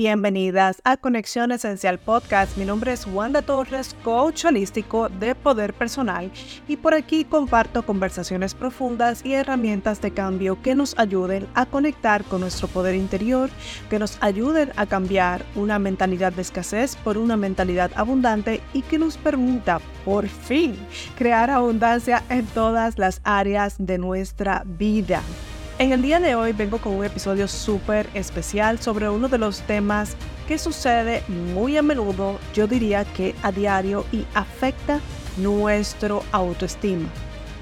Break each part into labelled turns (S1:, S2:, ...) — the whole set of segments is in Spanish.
S1: Bienvenidas a Conexión Esencial Podcast. Mi nombre es Wanda Torres, coach holístico de poder personal y por aquí comparto conversaciones profundas y herramientas de cambio que nos ayuden a conectar con nuestro poder interior, que nos ayuden a cambiar una mentalidad de escasez por una mentalidad abundante y que nos permita por fin crear abundancia en todas las áreas de nuestra vida. En el día de hoy vengo con un episodio súper especial sobre uno de los temas que sucede muy a menudo, yo diría que a diario y afecta nuestro autoestima.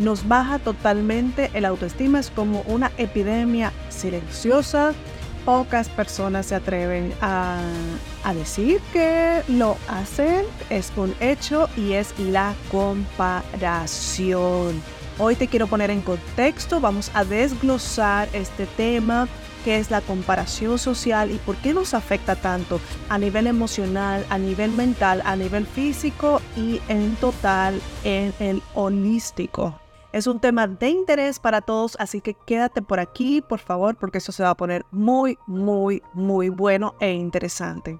S1: Nos baja totalmente el autoestima, es como una epidemia silenciosa. Pocas personas se atreven a, a decir que lo hacen, es un hecho y es la comparación. Hoy te quiero poner en contexto, vamos a desglosar este tema que es la comparación social y por qué nos afecta tanto a nivel emocional, a nivel mental, a nivel físico y en total en el holístico. Es un tema de interés para todos, así que quédate por aquí, por favor, porque eso se va a poner muy, muy, muy bueno e interesante.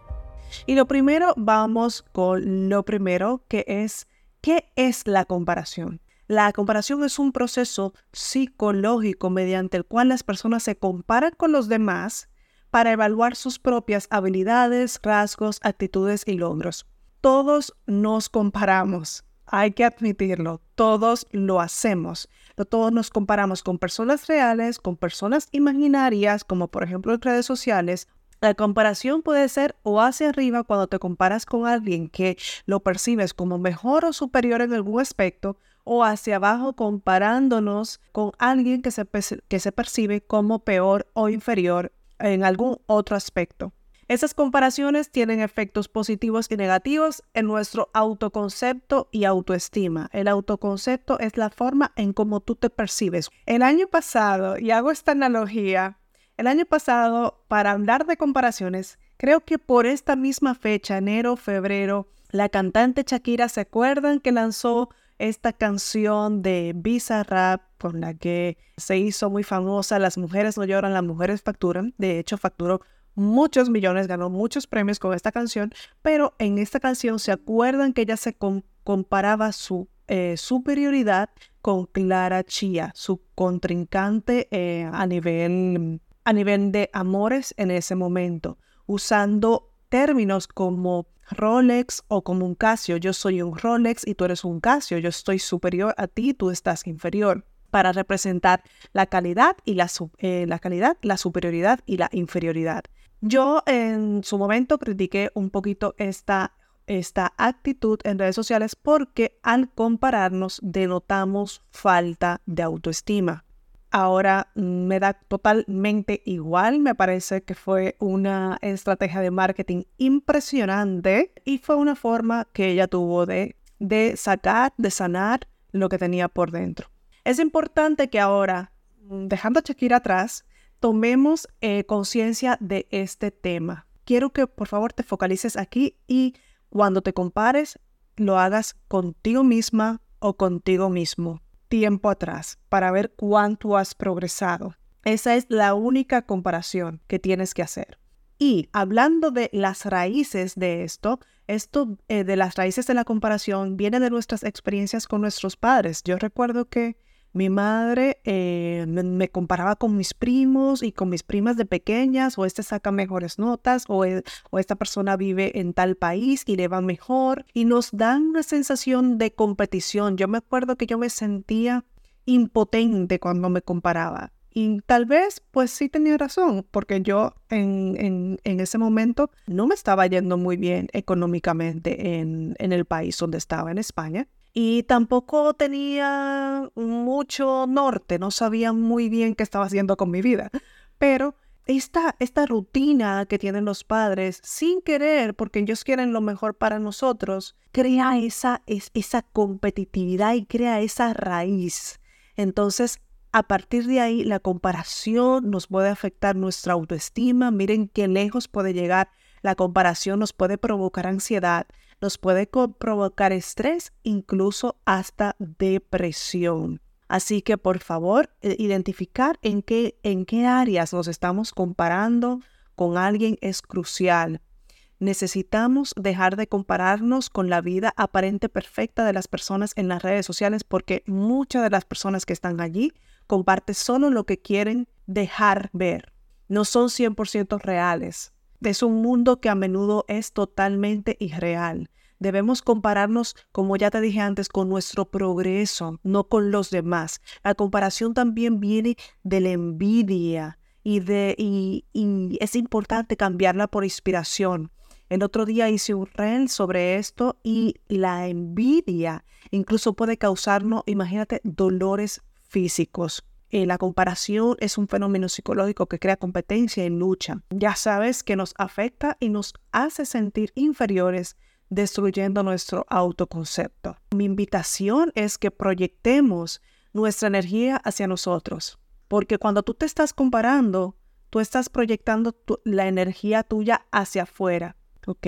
S1: Y lo primero, vamos con lo primero, que es, ¿qué es la comparación? La comparación es un proceso psicológico mediante el cual las personas se comparan con los demás para evaluar sus propias habilidades, rasgos, actitudes y logros. Todos nos comparamos, hay que admitirlo, todos lo hacemos. Todos nos comparamos con personas reales, con personas imaginarias, como por ejemplo en redes sociales. La comparación puede ser o hacia arriba cuando te comparas con alguien que lo percibes como mejor o superior en algún aspecto, o hacia abajo comparándonos con alguien que se, que se percibe como peor o inferior en algún otro aspecto. Esas comparaciones tienen efectos positivos y negativos en nuestro autoconcepto y autoestima. El autoconcepto es la forma en cómo tú te percibes. El año pasado, y hago esta analogía, el año pasado, para hablar de comparaciones, creo que por esta misma fecha, enero, febrero, la cantante Shakira, ¿se acuerdan que lanzó esta canción de Visa Rap con la que se hizo muy famosa, Las mujeres no lloran, las mujeres facturan. De hecho, facturó muchos millones, ganó muchos premios con esta canción, pero en esta canción se acuerdan que ella se comparaba su eh, superioridad con Clara Chia, su contrincante eh, a, nivel, a nivel de amores en ese momento, usando términos como Rolex o como un Casio. Yo soy un Rolex y tú eres un Casio. Yo estoy superior a ti, tú estás inferior para representar la calidad y la, eh, calidad, la superioridad y la inferioridad. Yo en su momento critiqué un poquito esta, esta actitud en redes sociales porque al compararnos denotamos falta de autoestima ahora me da totalmente igual. Me parece que fue una estrategia de marketing impresionante y fue una forma que ella tuvo de, de sacar, de sanar lo que tenía por dentro. Es importante que ahora, dejando a Shakira atrás, tomemos eh, conciencia de este tema. Quiero que por favor te focalices aquí y cuando te compares, lo hagas contigo misma o contigo mismo tiempo atrás para ver cuánto has progresado. Esa es la única comparación que tienes que hacer. Y hablando de las raíces de esto, esto eh, de las raíces de la comparación viene de nuestras experiencias con nuestros padres. Yo recuerdo que mi madre eh, me, comparaba con mis primos y con mis primas de pequeñas, o este saca mejores notas, o, e, o esta persona vive en tal país y le va mejor, y nos dan una sensación de competición. Yo me acuerdo que yo me sentía impotente cuando me comparaba. Y tal vez, pues sí tenía razón, porque yo en, ese momento no me estaba yendo muy bien económicamente en, en el país donde estaba, en España y tampoco tenía mucho norte, no sabía muy bien qué estaba haciendo con mi vida. Pero esta, esta rutina que tienen los padres, sin querer, porque ellos quieren lo mejor para nosotros, crea esa, esa competitividad y crea esa raíz. Entonces, a partir de ahí, la comparación nos puede afectar nuestra autoestima. Miren qué lejos puede llegar. La comparación nos puede provocar ansiedad, nos puede provocar estrés, incluso hasta depresión. Así que por favor, eh, identificar en qué, en qué áreas nos estamos comparando con alguien es crucial. Necesitamos dejar de compararnos con la vida aparente perfecta de las personas en las redes sociales porque muchas de las personas que están allí comparten solo lo que quieren dejar ver. No son 100% reales. Es un mundo que a menudo es totalmente irreal. Debemos compararnos, como ya te dije antes, con nuestro progreso, no con los demás. La comparación también viene de la envidia y, de, y, es importante cambiarla por inspiración. El otro día hice un reel sobre esto y la envidia incluso puede causarnos, imagínate, dolores físicos. Eh, la comparación es un fenómeno psicológico que crea competencia y lucha. Ya sabes que nos afecta y nos hace sentir inferiores destruyendo nuestro autoconcepto. Mi invitación es que proyectemos nuestra energía hacia nosotros, porque cuando tú te estás comparando, tú estás proyectando la energía tuya hacia afuera, ¿ok?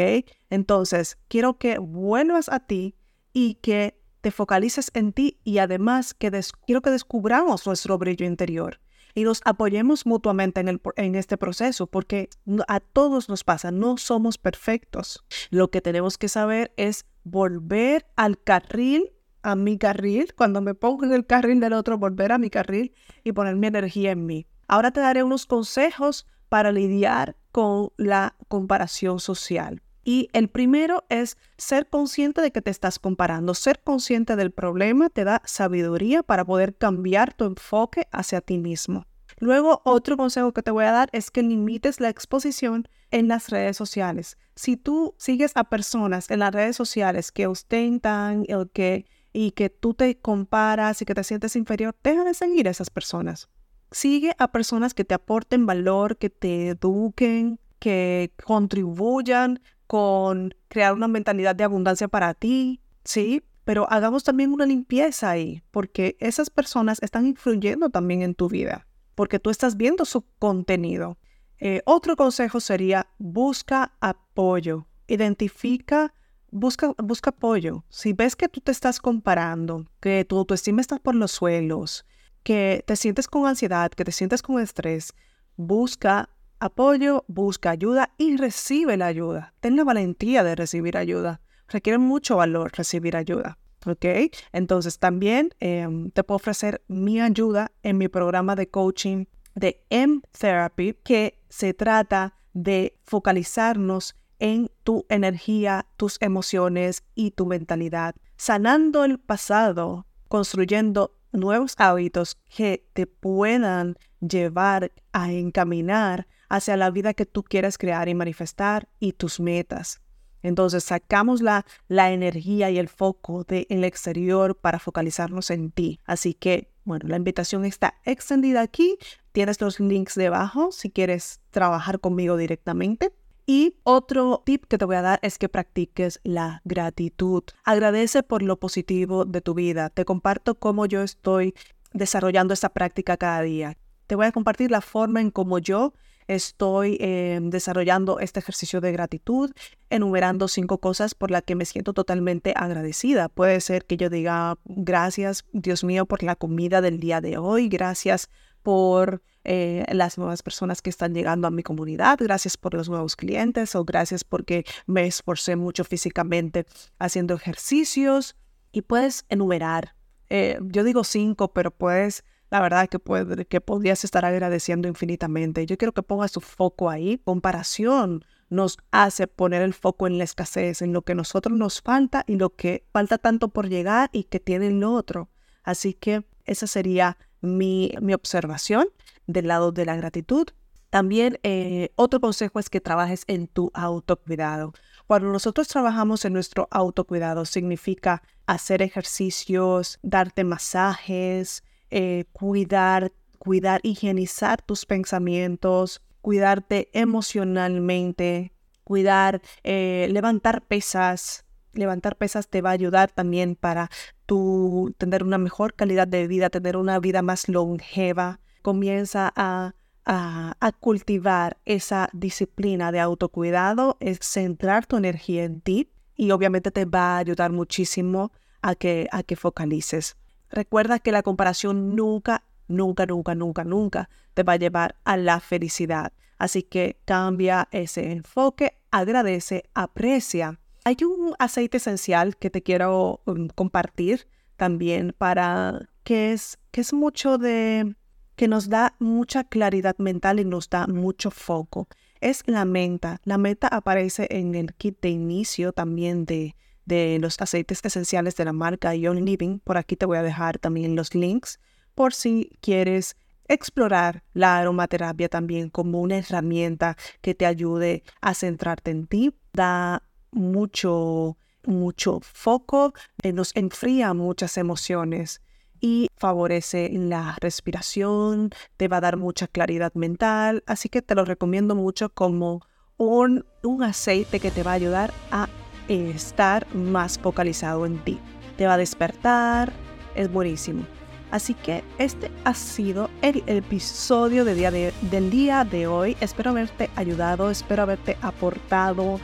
S1: Entonces, quiero que vuelvas a ti y que te focalices en ti y además que quiero que descubramos nuestro brillo interior y nos apoyemos mutuamente en, el, en este proceso, porque a todos nos pasa, no somos perfectos. Lo que tenemos que saber es volver al carril, a mi carril, cuando me pongo en el carril del otro, volver a mi carril y poner mi energía en mí. Ahora te daré unos consejos para lidiar con la comparación social. Y el primero es ser consciente de que te estás comparando. Ser consciente del problema te da sabiduría para poder cambiar tu enfoque hacia ti mismo. Luego, otro consejo que te voy a dar es que limites la exposición en las redes sociales. Si tú sigues a personas en las redes sociales que ostentan el que, y que tú te comparas y que te sientes inferior, deja de seguir a esas personas. Sigue a personas que te aporten valor, que te eduquen, que contribuyan con crear una mentalidad de abundancia para ti, ¿sí? Pero hagamos también una limpieza ahí, porque esas personas están influyendo también en tu vida, porque tú estás viendo su contenido. Eh, otro consejo sería busca apoyo, identifica, busca, busca apoyo. Si ves que tú te estás comparando, que tu autoestima está por los suelos, que te sientes con ansiedad, que te sientes con estrés, busca apoyo, busca ayuda y recibe la ayuda. Ten la valentía de recibir ayuda. Requiere mucho valor recibir ayuda. ¿Ok? Entonces también em, te puedo ofrecer mi ayuda en mi programa de coaching de M-Therapy que se trata de focalizarnos en tu energía, tus emociones y tu mentalidad, sanando el pasado, construyendo nuevos hábitos que te puedan llevar a encaminar hacia la vida que tú quieres crear y manifestar y tus metas. Entonces sacamos la, la energía y el foco del exterior para focalizarnos en ti. Así que, bueno, la invitación está extendida aquí. Tienes los links debajo si quieres trabajar conmigo directamente. Y otro tip que te voy a dar es que practiques la gratitud. Agradece por lo positivo de tu vida. Te comparto cómo yo estoy desarrollando esta práctica cada día. Te voy a compartir la forma en cómo yo estoy em, desarrollando este ejercicio de gratitud, enumerando cinco cosas por las que me siento totalmente agradecida. Puede ser que yo diga gracias, Dios mío, por la comida del día de hoy, gracias por eh, las nuevas personas que están llegando a mi comunidad, gracias por los nuevos clientes o gracias porque me esforcé mucho físicamente haciendo ejercicios y puedes enumerar. Eh, yo digo cinco, pero puedes la verdad que, puede, que podrías estar agradeciendo infinitamente. Yo quiero que pongas tu foco ahí. Comparación nos hace poner el foco en la escasez, en lo que nosotros nos falta y lo que falta tanto por llegar y que tiene el otro. Así que esa sería mi, mi observación del lado de la gratitud. También eh, otro consejo es que trabajes en tu autocuidado. Cuando nosotros trabajamos en nuestro autocuidado, significa hacer ejercicios, darte masajes, eh, cuidar, cuidar, higienizar tus pensamientos, cuidarte emocionalmente, cuidar, eh, levantar pesas. Levantar pesas te va a ayudar también para tu tener una mejor calidad de vida, tener una vida más longeva. Comienza a, a, a cultivar esa disciplina de autocuidado, es centrar tu energía en ti y obviamente te va a ayudar muchísimo a que, a que focalices. Recuerda que la comparación nunca, nunca, nunca, nunca, nunca te va a llevar a la felicidad. Así que cambia ese enfoque, agradece, aprecia. Hay un aceite esencial que te quiero um, compartir también para que es, que es mucho de que nos da mucha claridad mental y nos da mucho foco. Es la menta. La menta aparece en el kit de inicio también de, de los aceites esenciales de la marca Young Living. Por aquí te voy a dejar también los links por si quieres explorar la aromaterapia también como una herramienta que te ayude a centrarte en ti. Da mucho, mucho foco, eh, nos enfría muchas emociones y favorece la respiración, te va a dar mucha claridad mental, así que te lo recomiendo mucho como un, un aceite que te va a ayudar a estar más focalizado en ti. Te va a despertar, es buenísimo. Así que este ha sido el episodio del día de hoy. Espero haberte ayudado, espero haberte aportado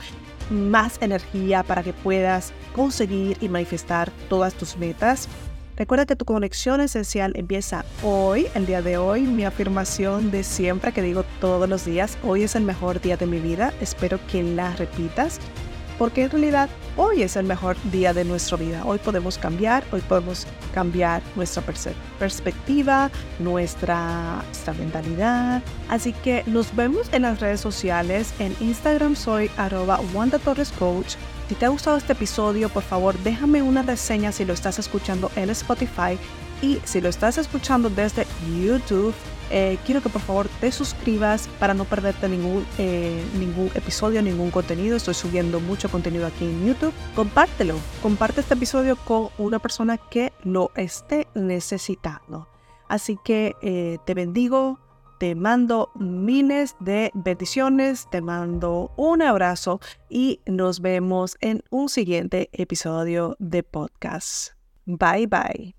S1: más energía para que puedas conseguir y manifestar todas tus metas. Recuerda que tu conexión esencial empieza hoy, el día de hoy, mi afirmación de siempre que digo todos los días, hoy es el mejor día de mi vida, espero que la repitas, porque en realidad hoy es el mejor día de nuestra vida, hoy podemos cambiar, hoy podemos cambiar nuestra perspectiva, nuestra, mentalidad, así que nos vemos en las redes sociales, en Instagram soy arroba Wanda Torres Coach, si te ha gustado este episodio, por favor déjame una reseña si lo estás escuchando en Spotify. Y si lo estás escuchando desde YouTube, eh, quiero que por favor te suscribas para no perderte ningún, eh, ningún episodio, ningún contenido. Estoy subiendo mucho contenido aquí en YouTube. Compártelo, comparte este episodio con una persona que lo esté necesitando. Así que eh, te bendigo, te mando miles de bendiciones, te mando un abrazo y nos vemos en un siguiente episodio de podcast. Bye bye.